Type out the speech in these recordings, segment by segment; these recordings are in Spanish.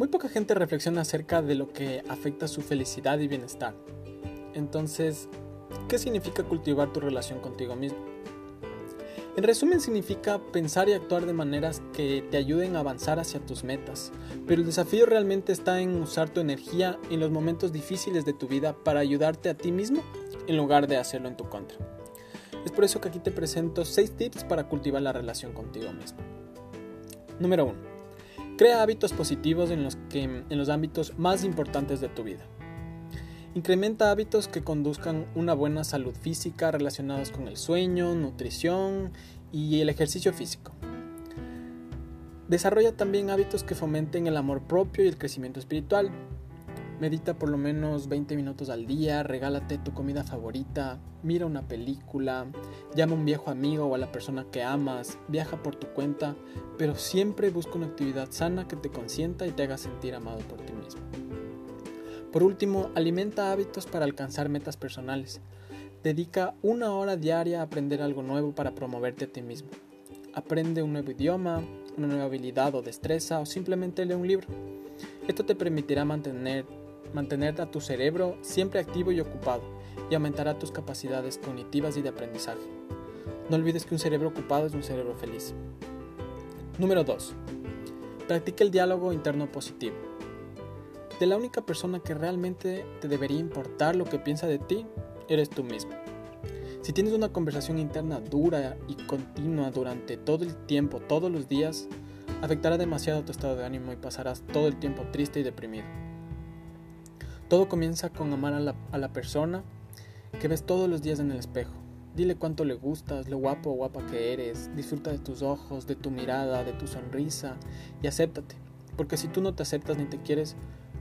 Muy poca gente reflexiona acerca de lo que afecta su felicidad y bienestar. Entonces, ¿qué significa cultivar tu relación contigo mismo? En resumen significa pensar y actuar de maneras que te ayuden a avanzar hacia tus metas, pero el desafío realmente está en usar tu energía en los momentos difíciles de tu vida para ayudarte a ti mismo en lugar de hacerlo en tu contra. Es por eso que aquí te presento 6 tips para cultivar la relación contigo mismo. Número 1. Crea hábitos positivos en los, que, en los ámbitos más importantes de tu vida. Incrementa hábitos que conduzcan una buena salud física relacionados con el sueño, nutrición y el ejercicio físico. Desarrolla también hábitos que fomenten el amor propio y el crecimiento espiritual. Medita por lo menos 20 minutos al día, regálate tu comida favorita, mira una película, llama a un viejo amigo o a la persona que amas, viaja por tu cuenta, pero siempre busca una actividad sana que te consienta y te haga sentir amado por ti mismo. Por último, alimenta hábitos para alcanzar metas personales. Dedica una hora diaria a aprender algo nuevo para promoverte a ti mismo. Aprende un nuevo idioma, una nueva habilidad o destreza o simplemente lee un libro. Esto te permitirá mantener, mantener a tu cerebro siempre activo y ocupado y aumentará tus capacidades cognitivas y de aprendizaje. No olvides que un cerebro ocupado es un cerebro feliz. Número 2. Practica el diálogo interno positivo de la única persona que realmente te debería importar lo que piensa de ti, eres tú mismo. Si tienes una conversación interna dura y continua durante todo el tiempo, todos los días, afectará demasiado tu estado de ánimo y pasarás todo el tiempo triste y deprimido. Todo comienza con amar a la, persona que ves todos los días en el espejo. Dile cuánto le gustas, lo guapo o guapa que eres, disfruta de tus ojos, de tu mirada, de tu sonrisa y acéptate. Porque si tú no te aceptas ni te quieres,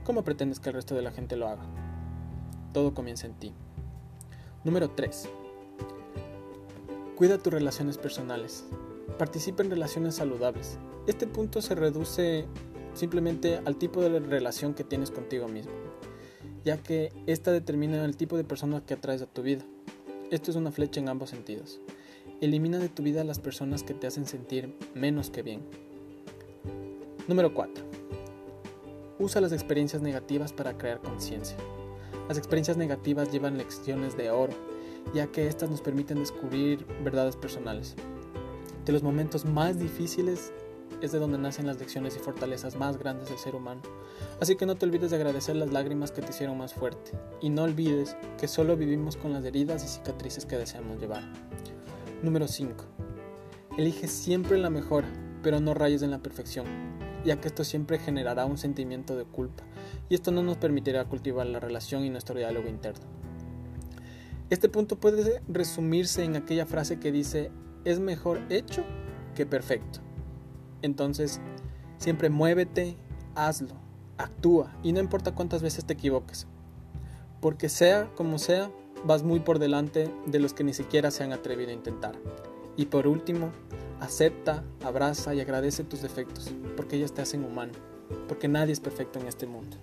¿Cómo pretendes que el resto de la gente lo haga? Todo comienza en ti. Número 3. Cuida tus relaciones personales. Participa en relaciones saludables. Este punto se reduce simplemente al tipo de relación que tienes contigo mismo, ya que esta determina el tipo de persona que atraes a tu vida. Esto es una flecha en ambos sentidos. Elimina de tu vida a las personas que te hacen sentir menos que bien. Número 4. Usa las experiencias negativas para crear conciencia. Las experiencias negativas llevan lecciones de oro, ya que éstas nos permiten descubrir verdades personales. De los momentos más difíciles es de donde nacen las lecciones y fortalezas más grandes del ser humano. Así que no te olvides de agradecer las lágrimas que te hicieron más fuerte. Y no olvides que solo vivimos con las heridas y cicatrices que deseamos llevar. Número 5. Elige siempre la mejora, pero no rayes en la perfección ya que esto siempre generará un sentimiento de culpa, y esto no nos permitirá cultivar la relación y nuestro diálogo interno. Este punto puede resumirse en aquella frase que dice, es mejor hecho que perfecto. Entonces, siempre muévete, hazlo, actúa, y no importa cuántas veces te equivoques, porque sea como sea, vas muy por delante de los que ni siquiera se han atrevido a intentar. Y por último, Acepta, abraza y agradece tus defectos, porque ellos te hacen humano, porque nadie es perfecto en este mundo.